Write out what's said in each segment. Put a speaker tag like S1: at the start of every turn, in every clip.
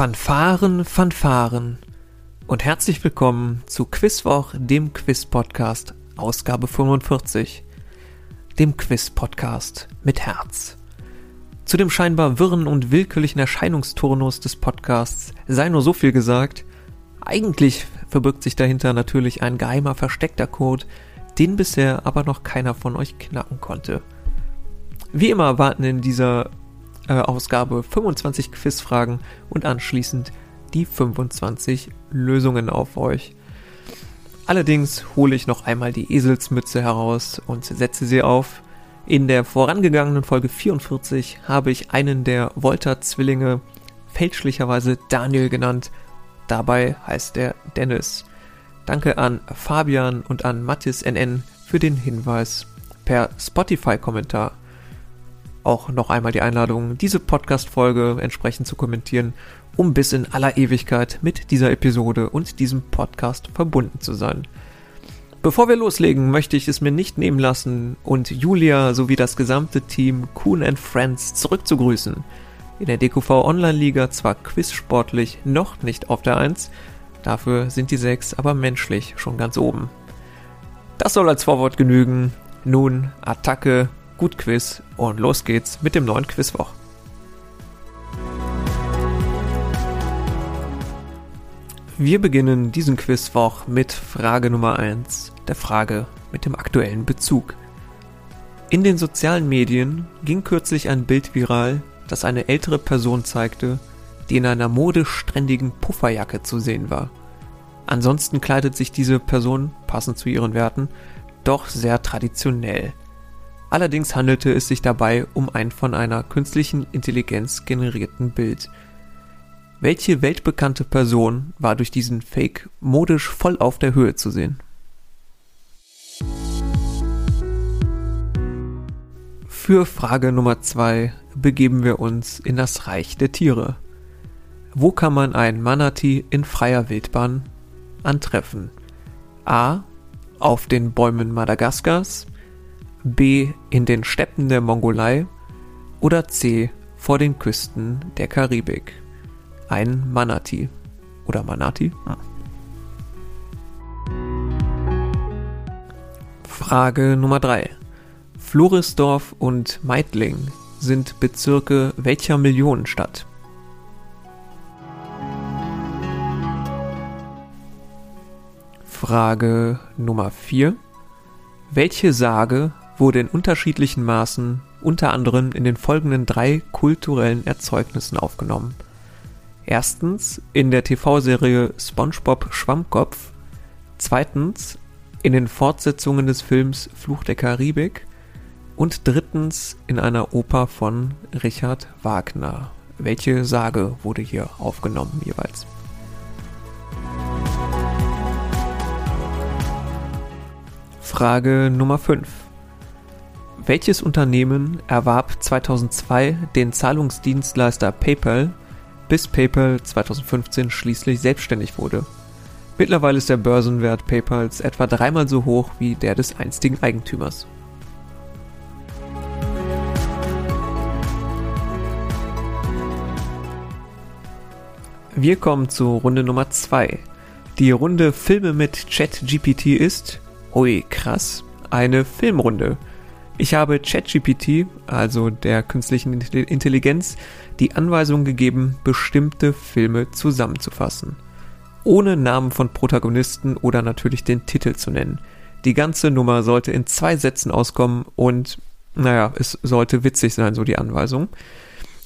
S1: Fanfaren, Fanfaren und herzlich willkommen zu Quizwoch, dem Quiz-Podcast, Ausgabe 45, dem Quiz-Podcast mit Herz. Zu dem scheinbar wirren und willkürlichen Erscheinungsturnus des Podcasts sei nur so viel gesagt, eigentlich verbirgt sich dahinter natürlich ein geheimer versteckter Code, den bisher aber noch keiner von euch knacken konnte. Wie immer warten in dieser äh, Ausgabe 25 Quizfragen und anschließend die 25 Lösungen auf euch. Allerdings hole ich noch einmal die Eselsmütze heraus und setze sie auf. In der vorangegangenen Folge 44 habe ich einen der Volta-Zwillinge fälschlicherweise Daniel genannt. Dabei heißt er Dennis. Danke an Fabian und an Mathis NN für den Hinweis per Spotify-Kommentar auch noch einmal die Einladung, diese Podcast-Folge entsprechend zu kommentieren, um bis in aller Ewigkeit mit dieser Episode und diesem Podcast verbunden zu sein. Bevor wir loslegen, möchte ich es mir nicht nehmen lassen und Julia sowie das gesamte Team Kuhn Friends zurückzugrüßen. In der DQV Online Liga zwar quizsportlich noch nicht auf der 1, dafür sind die 6 aber menschlich schon ganz oben. Das soll als Vorwort genügen. Nun Attacke Gut Quiz und los geht's mit dem neuen Quizwoch. Wir beginnen diesen Quizwoch mit Frage Nummer 1, der Frage mit dem aktuellen Bezug. In den sozialen Medien ging kürzlich ein Bild viral, das eine ältere Person zeigte, die in einer modisch-strendigen Pufferjacke zu sehen war. Ansonsten kleidet sich diese Person, passend zu ihren Werten, doch sehr traditionell. Allerdings handelte es sich dabei um ein von einer künstlichen Intelligenz generierten Bild. Welche weltbekannte Person war durch diesen Fake modisch voll auf der Höhe zu sehen? Für Frage Nummer 2 begeben wir uns in das Reich der Tiere. Wo kann man ein Manatee in freier Wildbahn antreffen? A. Auf den Bäumen Madagaskars, B. in den Steppen der Mongolei oder C. vor den Küsten der Karibik. Ein Manati oder Manati. Ah. Frage Nummer 3. Florisdorf und Meidling sind Bezirke welcher Millionenstadt? Frage Nummer 4. Welche Sage wurde in unterschiedlichen Maßen unter anderem in den folgenden drei kulturellen Erzeugnissen aufgenommen. Erstens in der TV-Serie SpongeBob Schwammkopf, zweitens in den Fortsetzungen des Films Fluch der Karibik und drittens in einer Oper von Richard Wagner. Welche Sage wurde hier aufgenommen jeweils? Frage Nummer 5. Welches Unternehmen erwarb 2002 den Zahlungsdienstleister PayPal, bis PayPal 2015 schließlich selbstständig wurde? Mittlerweile ist der Börsenwert PayPals etwa dreimal so hoch wie der des einstigen Eigentümers. Wir kommen zu Runde Nummer 2. Die Runde Filme mit ChatGPT ist, ui krass, eine Filmrunde. Ich habe ChatGPT, also der künstlichen Intelligenz, die Anweisung gegeben, bestimmte Filme zusammenzufassen. Ohne Namen von Protagonisten oder natürlich den Titel zu nennen. Die ganze Nummer sollte in zwei Sätzen auskommen und, naja, es sollte witzig sein, so die Anweisung.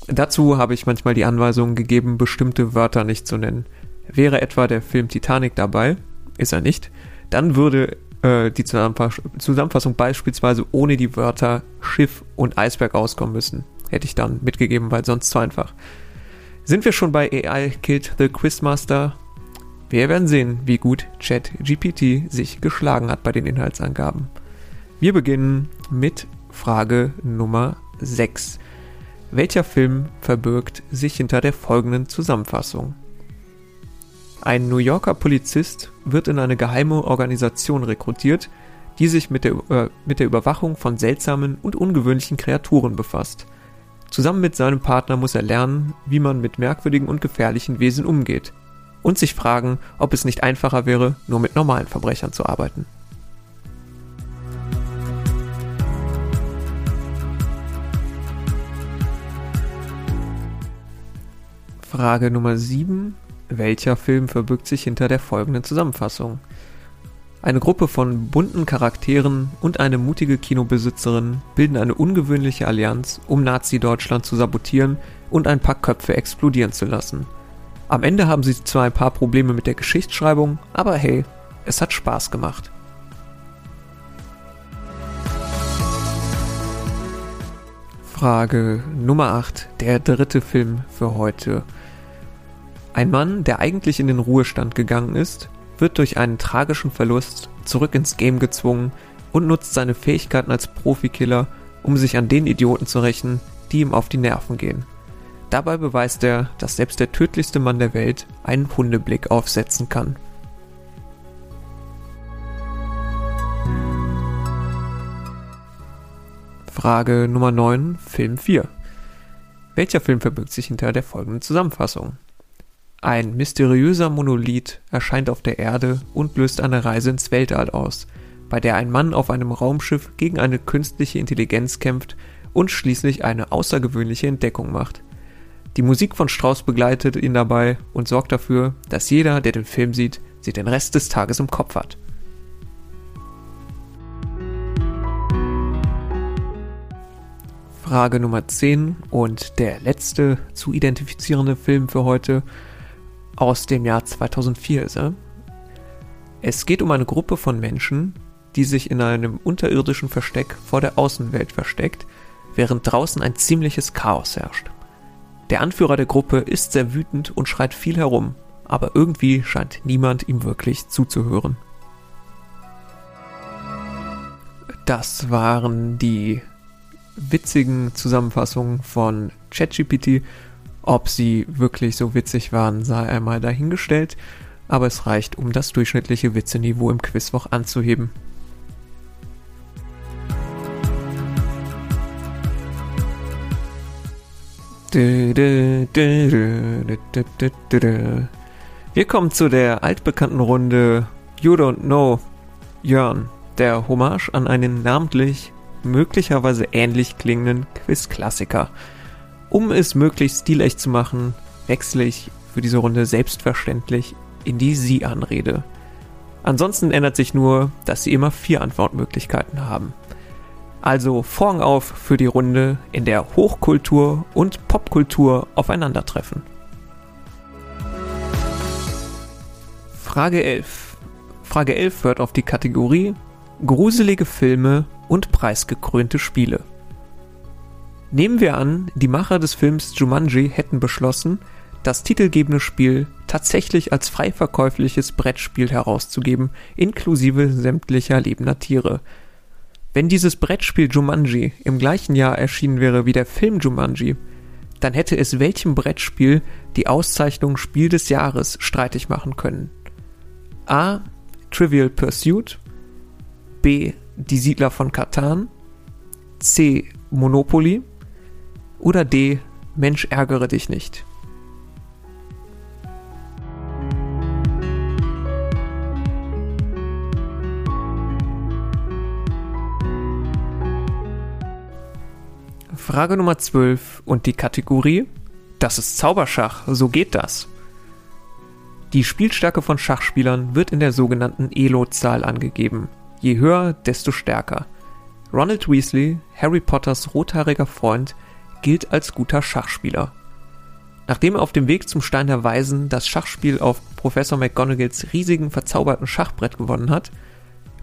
S1: Dazu habe ich manchmal die Anweisung gegeben, bestimmte Wörter nicht zu nennen. Wäre etwa der Film Titanic dabei, ist er nicht, dann würde äh, die Zusammenfassung beispielsweise ohne die Wörter Schiff und Eisberg auskommen müssen. Hätte ich dann mitgegeben, weil sonst zu einfach. Sind wir schon bei AI Killed the Quizmaster? Wir werden sehen, wie gut ChatGPT sich geschlagen hat bei den Inhaltsangaben. Wir beginnen mit Frage Nummer 6. Welcher Film verbirgt sich hinter der folgenden Zusammenfassung? Ein New Yorker Polizist wird in eine geheime Organisation rekrutiert, die sich mit der, äh, mit der Überwachung von seltsamen und ungewöhnlichen Kreaturen befasst. Zusammen mit seinem Partner muss er lernen, wie man mit merkwürdigen und gefährlichen Wesen umgeht. Und sich fragen, ob es nicht einfacher wäre, nur mit normalen Verbrechern zu arbeiten. Frage Nummer 7. Welcher Film verbirgt sich hinter der folgenden Zusammenfassung? Eine Gruppe von bunten Charakteren und eine mutige Kinobesitzerin bilden eine ungewöhnliche Allianz, um Nazi-Deutschland zu sabotieren und ein paar Köpfe explodieren zu lassen. Am Ende haben sie zwar ein paar Probleme mit der Geschichtsschreibung, aber hey, es hat Spaß gemacht. Frage Nummer 8, der dritte Film für heute. Ein Mann, der eigentlich in den Ruhestand gegangen ist, wird durch einen tragischen Verlust zurück ins Game gezwungen und nutzt seine Fähigkeiten als Profikiller, um sich an den Idioten zu rächen, die ihm auf die Nerven gehen. Dabei beweist er, dass selbst der tödlichste Mann der Welt einen Hundeblick aufsetzen kann. Frage Nummer 9, Film 4. Welcher Film verbirgt sich hinter der folgenden Zusammenfassung? Ein mysteriöser Monolith erscheint auf der Erde und löst eine Reise ins Weltall aus, bei der ein Mann auf einem Raumschiff gegen eine künstliche Intelligenz kämpft und schließlich eine außergewöhnliche Entdeckung macht. Die Musik von Strauss begleitet ihn dabei und sorgt dafür, dass jeder, der den Film sieht, sie den Rest des Tages im Kopf hat. Frage Nummer 10 und der letzte zu identifizierende Film für heute aus dem Jahr 2004 ist er. Es geht um eine Gruppe von Menschen, die sich in einem unterirdischen Versteck vor der Außenwelt versteckt, während draußen ein ziemliches Chaos herrscht. Der Anführer der Gruppe ist sehr wütend und schreit viel herum, aber irgendwie scheint niemand ihm wirklich zuzuhören. Das waren die witzigen Zusammenfassungen von ChatGPT ob sie wirklich so witzig waren, sei einmal dahingestellt, aber es reicht, um das durchschnittliche Witzeniveau im Quizwoch anzuheben. Wir kommen zu der altbekannten Runde You Don't Know Jörn, der Hommage an einen namentlich möglicherweise ähnlich klingenden Quiz-Klassiker. Um es möglichst stilecht zu machen, wechsle ich für diese Runde selbstverständlich in die Sie-Anrede. Ansonsten ändert sich nur, dass Sie immer vier Antwortmöglichkeiten haben. Also Vorhang auf für die Runde, in der Hochkultur und Popkultur aufeinandertreffen. Frage 11. Frage 11 hört auf die Kategorie Gruselige Filme und preisgekrönte Spiele. Nehmen wir an, die Macher des Films Jumanji hätten beschlossen, das titelgebende Spiel tatsächlich als frei verkäufliches Brettspiel herauszugeben, inklusive sämtlicher lebender Tiere. Wenn dieses Brettspiel Jumanji im gleichen Jahr erschienen wäre wie der Film Jumanji, dann hätte es welchem Brettspiel die Auszeichnung Spiel des Jahres streitig machen können. A. Trivial Pursuit B. Die Siedler von Katan C. Monopoly oder D. Mensch, ärgere dich nicht. Frage Nummer 12 und die Kategorie Das ist Zauberschach, so geht das. Die Spielstärke von Schachspielern wird in der sogenannten Elo-Zahl angegeben. Je höher, desto stärker. Ronald Weasley, Harry Potters rothaariger Freund, gilt als guter Schachspieler. Nachdem er auf dem Weg zum Stein der Weisen das Schachspiel auf Professor McGonagalls riesigen verzauberten Schachbrett gewonnen hat,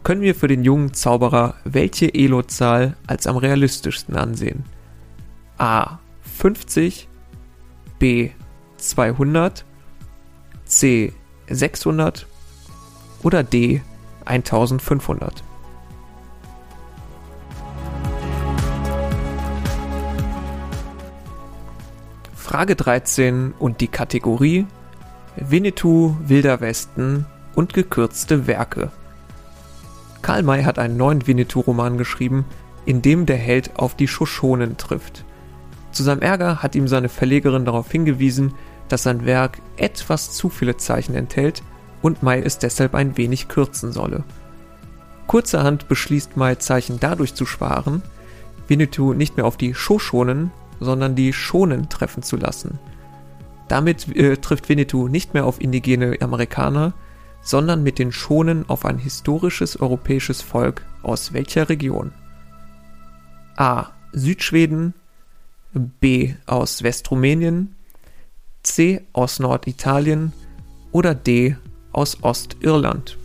S1: können wir für den jungen Zauberer welche Elo-Zahl als am realistischsten ansehen? A. 50 B. 200 C. 600 oder D. 1500? Frage 13 und die Kategorie Winnetou, Wilder Westen und gekürzte Werke. Karl May hat einen neuen Winnetou-Roman geschrieben, in dem der Held auf die Shoshonen trifft. Zu seinem Ärger hat ihm seine Verlegerin darauf hingewiesen, dass sein Werk etwas zu viele Zeichen enthält und Mai es deshalb ein wenig kürzen solle. Kurzerhand beschließt Mai Zeichen dadurch zu sparen, Winnetou nicht mehr auf die Shoshonen, sondern die Shonen treffen zu lassen. Damit äh, trifft Winnetou nicht mehr auf indigene Amerikaner, sondern mit den Shonen auf ein historisches europäisches Volk aus welcher Region? A. Südschweden, B. aus Westrumänien, C. aus Norditalien oder D. aus Ostirland.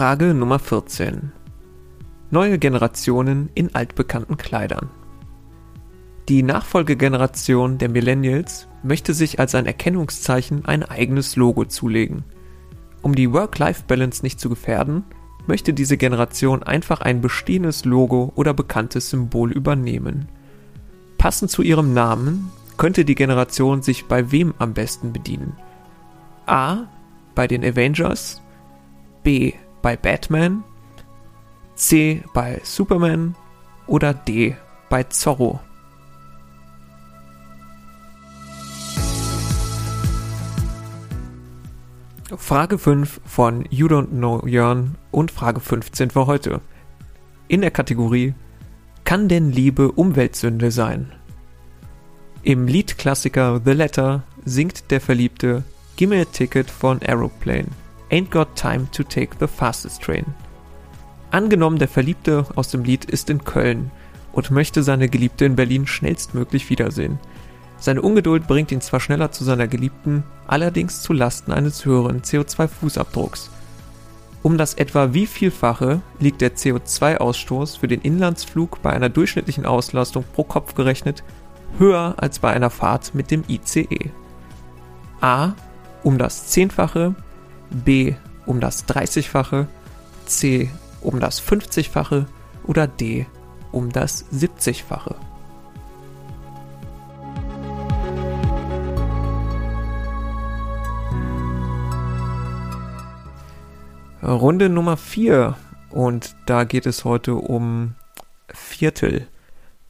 S1: Frage Nummer 14. Neue Generationen in altbekannten Kleidern. Die Nachfolgegeneration der Millennials möchte sich als ein Erkennungszeichen ein eigenes Logo zulegen. Um die Work-Life-Balance nicht zu gefährden, möchte diese Generation einfach ein bestehendes Logo oder bekanntes Symbol übernehmen. Passend zu ihrem Namen könnte die Generation sich bei wem am besten bedienen? A. Bei den Avengers, B. Bei Batman, C. Bei Superman oder D. Bei Zorro. Frage 5 von You Don't Know Jörn und Frage 15 für heute. In der Kategorie Kann denn Liebe Umweltsünde sein? Im Liedklassiker The Letter singt der Verliebte Gimme a Ticket von Aeroplane. Ain't got time to take the fastest train. Angenommen, der Verliebte aus dem Lied ist in Köln und möchte seine Geliebte in Berlin schnellstmöglich wiedersehen. Seine Ungeduld bringt ihn zwar schneller zu seiner Geliebten, allerdings zu Lasten eines höheren CO2-Fußabdrucks. Um das etwa wie Vielfache liegt der CO2-Ausstoß für den Inlandsflug bei einer durchschnittlichen Auslastung pro Kopf gerechnet höher als bei einer Fahrt mit dem ICE. A. Um das Zehnfache, B. Um das Dreißigfache, C. Um das Fünfzigfache oder D. Um das Siebzigfache. Runde Nummer 4 und da geht es heute um Viertel.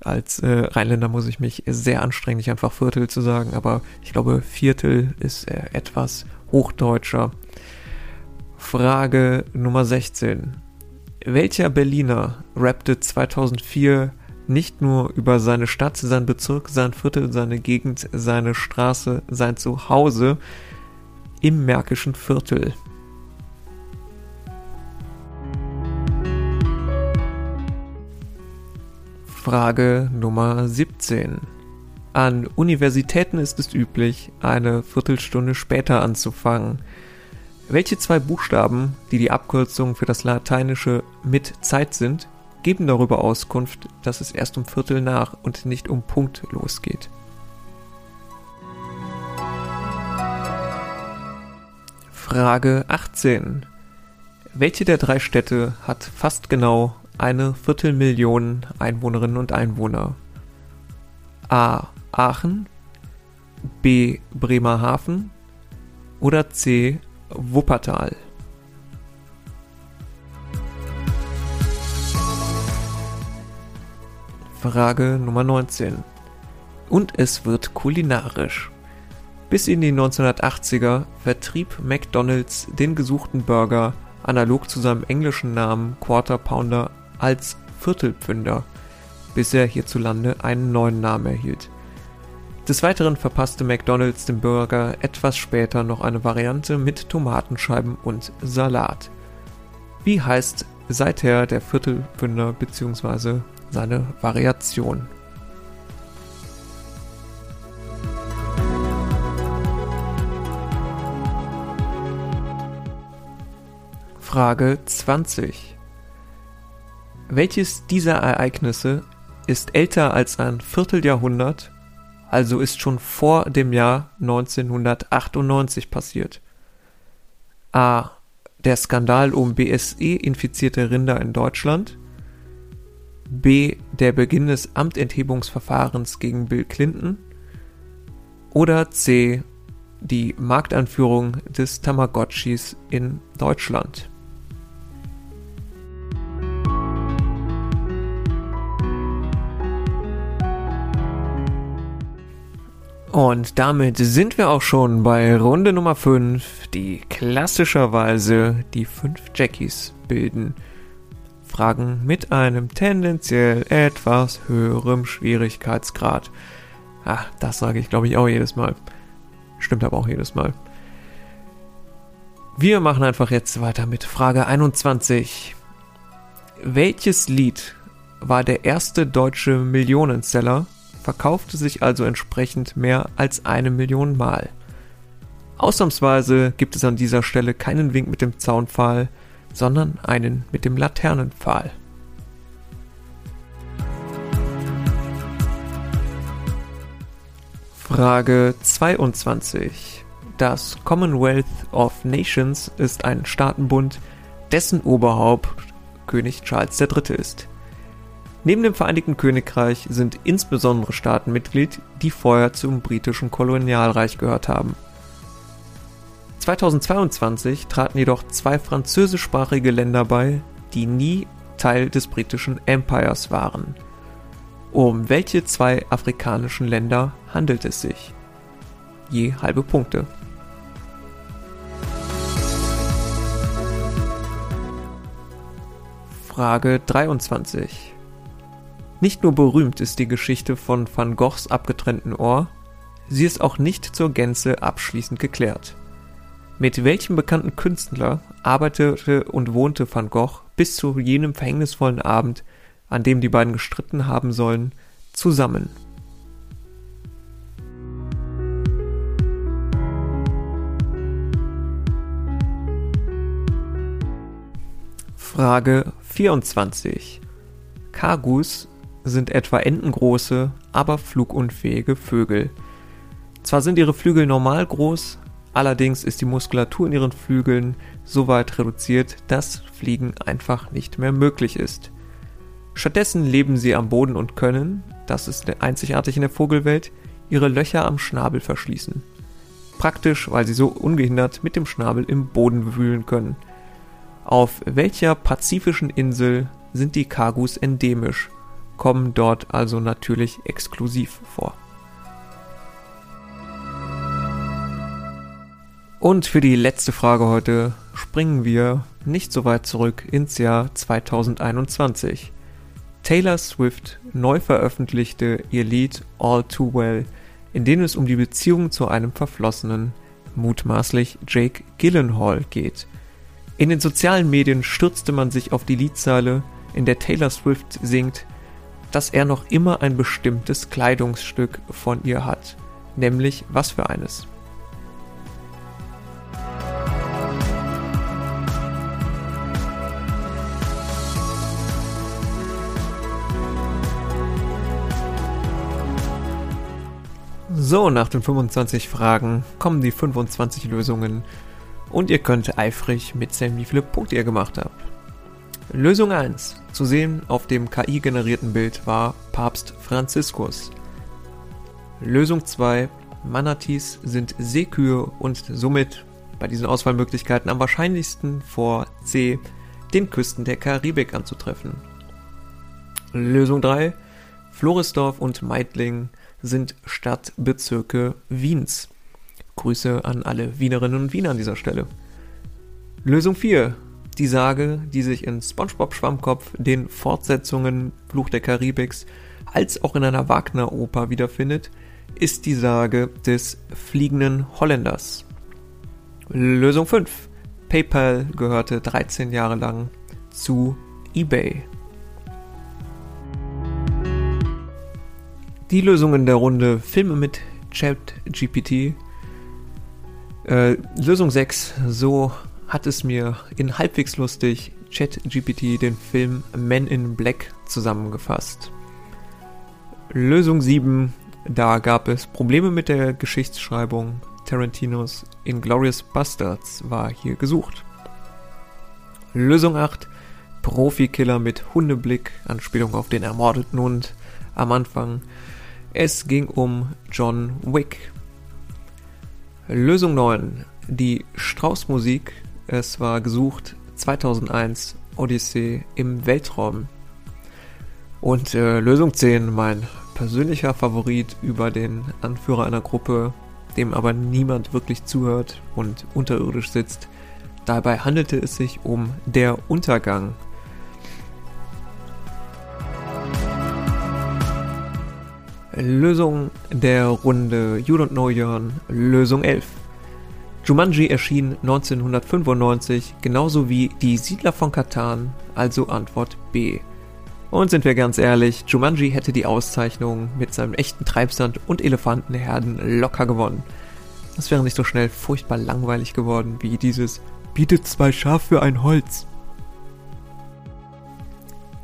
S1: Als äh, Rheinländer muss ich mich sehr anstrengen, nicht einfach Viertel zu sagen, aber ich glaube, Viertel ist äh, etwas hochdeutscher. Frage Nummer 16. Welcher Berliner rappte 2004 nicht nur über seine Stadt, seinen Bezirk, sein Viertel, seine Gegend, seine Straße, sein Zuhause im Märkischen Viertel? Frage Nummer 17. An Universitäten ist es üblich, eine Viertelstunde später anzufangen. Welche zwei Buchstaben, die die Abkürzung für das lateinische mit Zeit sind, geben darüber Auskunft, dass es erst um Viertel nach und nicht um Punkt losgeht. Frage 18. Welche der drei Städte hat fast genau eine Viertelmillion Einwohnerinnen und Einwohner. A. Aachen, B. Bremerhaven oder C. Wuppertal. Frage Nummer 19. Und es wird kulinarisch. Bis in die 1980er vertrieb McDonald's den gesuchten Burger analog zu seinem englischen Namen Quarter Pounder als Viertelpfünder, bis er hierzulande einen neuen Namen erhielt. Des Weiteren verpasste McDonald's dem Burger etwas später noch eine Variante mit Tomatenscheiben und Salat. Wie heißt seither der Viertelpfünder bzw. seine Variation? Frage 20 welches dieser Ereignisse ist älter als ein Vierteljahrhundert, also ist schon vor dem Jahr 1998 passiert? A. Der Skandal um BSE-infizierte Rinder in Deutschland. B. Der Beginn des Amtenthebungsverfahrens gegen Bill Clinton. Oder C. die Marktanführung des Tamagotchis in Deutschland? Und damit sind wir auch schon bei Runde Nummer 5, die klassischerweise die 5 Jackies bilden. Fragen mit einem tendenziell etwas höherem Schwierigkeitsgrad. Ah, das sage ich glaube ich auch jedes Mal. Stimmt aber auch jedes Mal. Wir machen einfach jetzt weiter mit Frage 21. Welches Lied war der erste deutsche Millionenseller verkaufte sich also entsprechend mehr als eine Million Mal. Ausnahmsweise gibt es an dieser Stelle keinen Wink mit dem Zaunpfahl, sondern einen mit dem Laternenpfahl. Frage 22. Das Commonwealth of Nations ist ein Staatenbund, dessen Oberhaupt König Charles III. ist. Neben dem Vereinigten Königreich sind insbesondere Staaten Mitglied, die vorher zum britischen Kolonialreich gehört haben. 2022 traten jedoch zwei französischsprachige Länder bei, die nie Teil des britischen Empires waren. Um welche zwei afrikanischen Länder handelt es sich? Je halbe Punkte. Frage 23. Nicht nur berühmt ist die Geschichte von Van Goghs abgetrennten Ohr, sie ist auch nicht zur Gänze abschließend geklärt. Mit welchem bekannten Künstler arbeitete und wohnte Van Gogh bis zu jenem verhängnisvollen Abend, an dem die beiden gestritten haben sollen, zusammen? Frage 24. Kagus sind etwa entengroße, aber flugunfähige Vögel. Zwar sind ihre Flügel normal groß, allerdings ist die Muskulatur in ihren Flügeln so weit reduziert, dass Fliegen einfach nicht mehr möglich ist. Stattdessen leben sie am Boden und können, das ist einzigartig in der Vogelwelt, ihre Löcher am Schnabel verschließen. Praktisch, weil sie so ungehindert mit dem Schnabel im Boden wühlen können. Auf welcher pazifischen Insel sind die Kagus endemisch? Kommen dort also natürlich exklusiv vor. Und für die letzte Frage heute springen wir nicht so weit zurück ins Jahr 2021. Taylor Swift neu veröffentlichte ihr Lied All Too Well, in dem es um die Beziehung zu einem verflossenen, mutmaßlich Jake Gyllenhaal geht. In den sozialen Medien stürzte man sich auf die Liedzeile, in der Taylor Swift singt dass er noch immer ein bestimmtes Kleidungsstück von ihr hat. Nämlich was für eines? So, nach den 25 Fragen kommen die 25 Lösungen und ihr könnt eifrig mitzählen, wie viele Punkte ihr gemacht habt. Lösung 1. Zu sehen auf dem KI-generierten Bild war Papst Franziskus. Lösung 2. Manatees sind Seekühe und somit bei diesen Auswahlmöglichkeiten am wahrscheinlichsten vor C den Küsten der Karibik anzutreffen. Lösung 3. Floresdorf und Meidling sind Stadtbezirke Wiens. Grüße an alle Wienerinnen und Wiener an dieser Stelle. Lösung 4 die Sage, die sich in SpongeBob Schwammkopf, den Fortsetzungen Fluch der Karibiks, als auch in einer Wagner-Oper wiederfindet, ist die Sage des fliegenden Holländers. Lösung 5. PayPal gehörte 13 Jahre lang zu eBay. Die Lösungen der Runde Filme mit ChatGPT. Äh, Lösung 6. So hat es mir in halbwegs lustig ChatGPT den Film Men in Black zusammengefasst. Lösung 7, da gab es Probleme mit der Geschichtsschreibung. Tarantinos Inglorious Bastards war hier gesucht. Lösung 8, Profikiller mit Hundeblick, Anspielung auf den ermordeten Hund am Anfang. Es ging um John Wick. Lösung 9. Die Strauß-Musik. Es war gesucht 2001 Odyssee im Weltraum. Und äh, Lösung 10, mein persönlicher Favorit über den Anführer einer Gruppe, dem aber niemand wirklich zuhört und unterirdisch sitzt. Dabei handelte es sich um Der Untergang. Lösung der Runde You Don't Know Jörn, Lösung 11. Jumanji erschien 1995, genauso wie Die Siedler von Katan, also Antwort B. Und sind wir ganz ehrlich, Jumanji hätte die Auszeichnung mit seinem echten Treibsand und Elefantenherden locker gewonnen. Das wäre nicht so schnell furchtbar langweilig geworden wie dieses bietet zwei Schaf für ein Holz.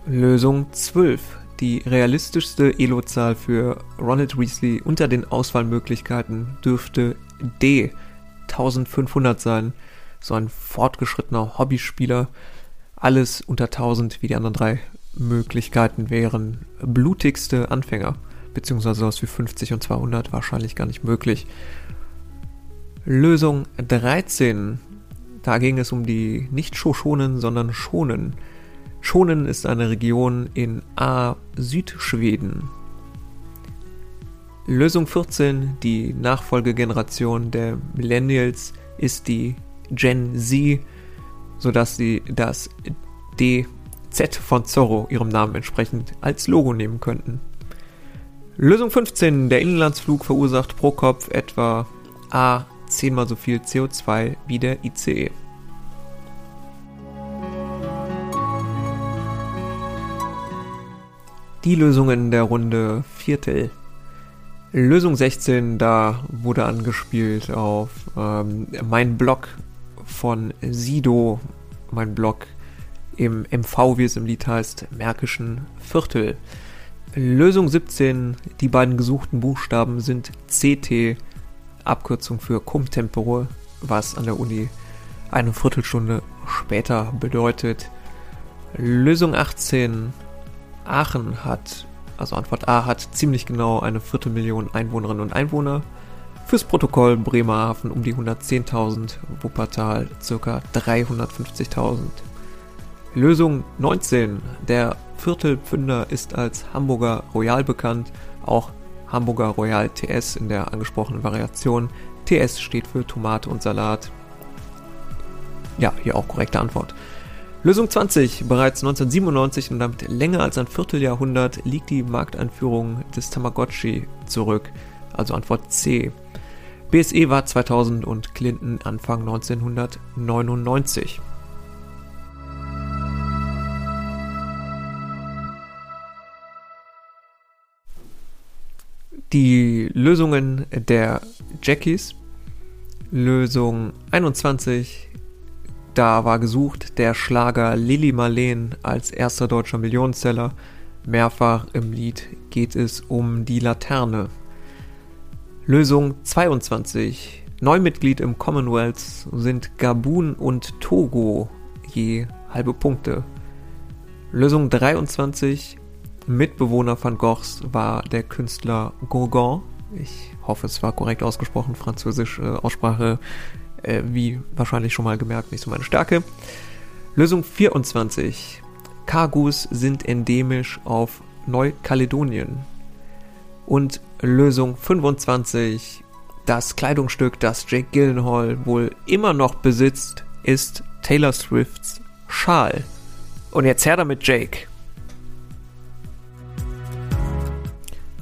S1: Lösung 12. Die realistischste Elo-Zahl für Ronald Weasley unter den Auswahlmöglichkeiten dürfte D 1500 sein. So ein fortgeschrittener Hobbyspieler. Alles unter 1000 wie die anderen drei Möglichkeiten wären blutigste Anfänger. Beziehungsweise sowas wie 50 und 200 wahrscheinlich gar nicht möglich. Lösung 13. Da ging es um die nicht Shoshonen, sondern Schonen. Schonen ist eine Region in A Südschweden. Lösung 14, die Nachfolgegeneration der Millennials, ist die Gen Z, sodass sie das DZ von Zorro ihrem Namen entsprechend als Logo nehmen könnten. Lösung 15, der Inlandsflug verursacht pro Kopf etwa A zehnmal so viel CO2 wie der ICE. Die Lösungen der Runde Viertel. Lösung 16, da wurde angespielt auf ähm, mein Blog von Sido, mein Blog im MV, wie es im Lied heißt, Märkischen Viertel. Lösung 17, die beiden gesuchten Buchstaben sind CT, Abkürzung für Cum Tempore, was an der Uni eine Viertelstunde später bedeutet. Lösung 18, Aachen hat, also Antwort A hat ziemlich genau eine Viertelmillion Einwohnerinnen und Einwohner. Fürs Protokoll Bremerhaven um die 110.000, Wuppertal ca. 350.000. Lösung 19. Der Viertelpfünder ist als Hamburger Royal bekannt, auch Hamburger Royal TS in der angesprochenen Variation. TS steht für Tomate und Salat. Ja, hier auch korrekte Antwort. Lösung 20. Bereits 1997 und damit länger als ein Vierteljahrhundert liegt die Markteinführung des Tamagotchi zurück. Also Antwort C. BSE war 2000 und Clinton Anfang 1999. Die Lösungen der Jackies. Lösung 21 da war gesucht der Schlager Lilly Marleen als erster deutscher Millionenseller. Mehrfach im Lied geht es um die Laterne. Lösung 22. Neumitglied im Commonwealth sind Gabun und Togo je halbe Punkte. Lösung 23. Mitbewohner van Goghs war der Künstler Gauguin. Ich hoffe, es war korrekt ausgesprochen. Französische Aussprache äh, wie wahrscheinlich schon mal gemerkt, nicht so meine Stärke. Lösung 24. Kargus sind endemisch auf Neukaledonien. Und Lösung 25. Das Kleidungsstück, das Jake Gyllenhaal wohl immer noch besitzt, ist Taylor Swifts Schal. Und jetzt her damit, Jake.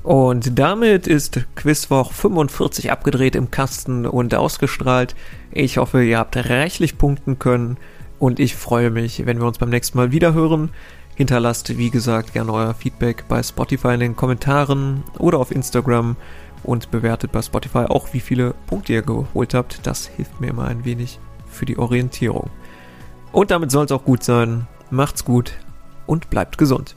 S1: Und damit ist Quizwoch 45 abgedreht im Kasten und ausgestrahlt. Ich hoffe, ihr habt reichlich punkten können und ich freue mich, wenn wir uns beim nächsten Mal wieder hören. Hinterlasst, wie gesagt, gerne euer Feedback bei Spotify in den Kommentaren oder auf Instagram und bewertet bei Spotify auch, wie viele Punkte ihr geholt habt. Das hilft mir immer ein wenig für die Orientierung. Und damit soll es auch gut sein. Macht's gut und bleibt gesund.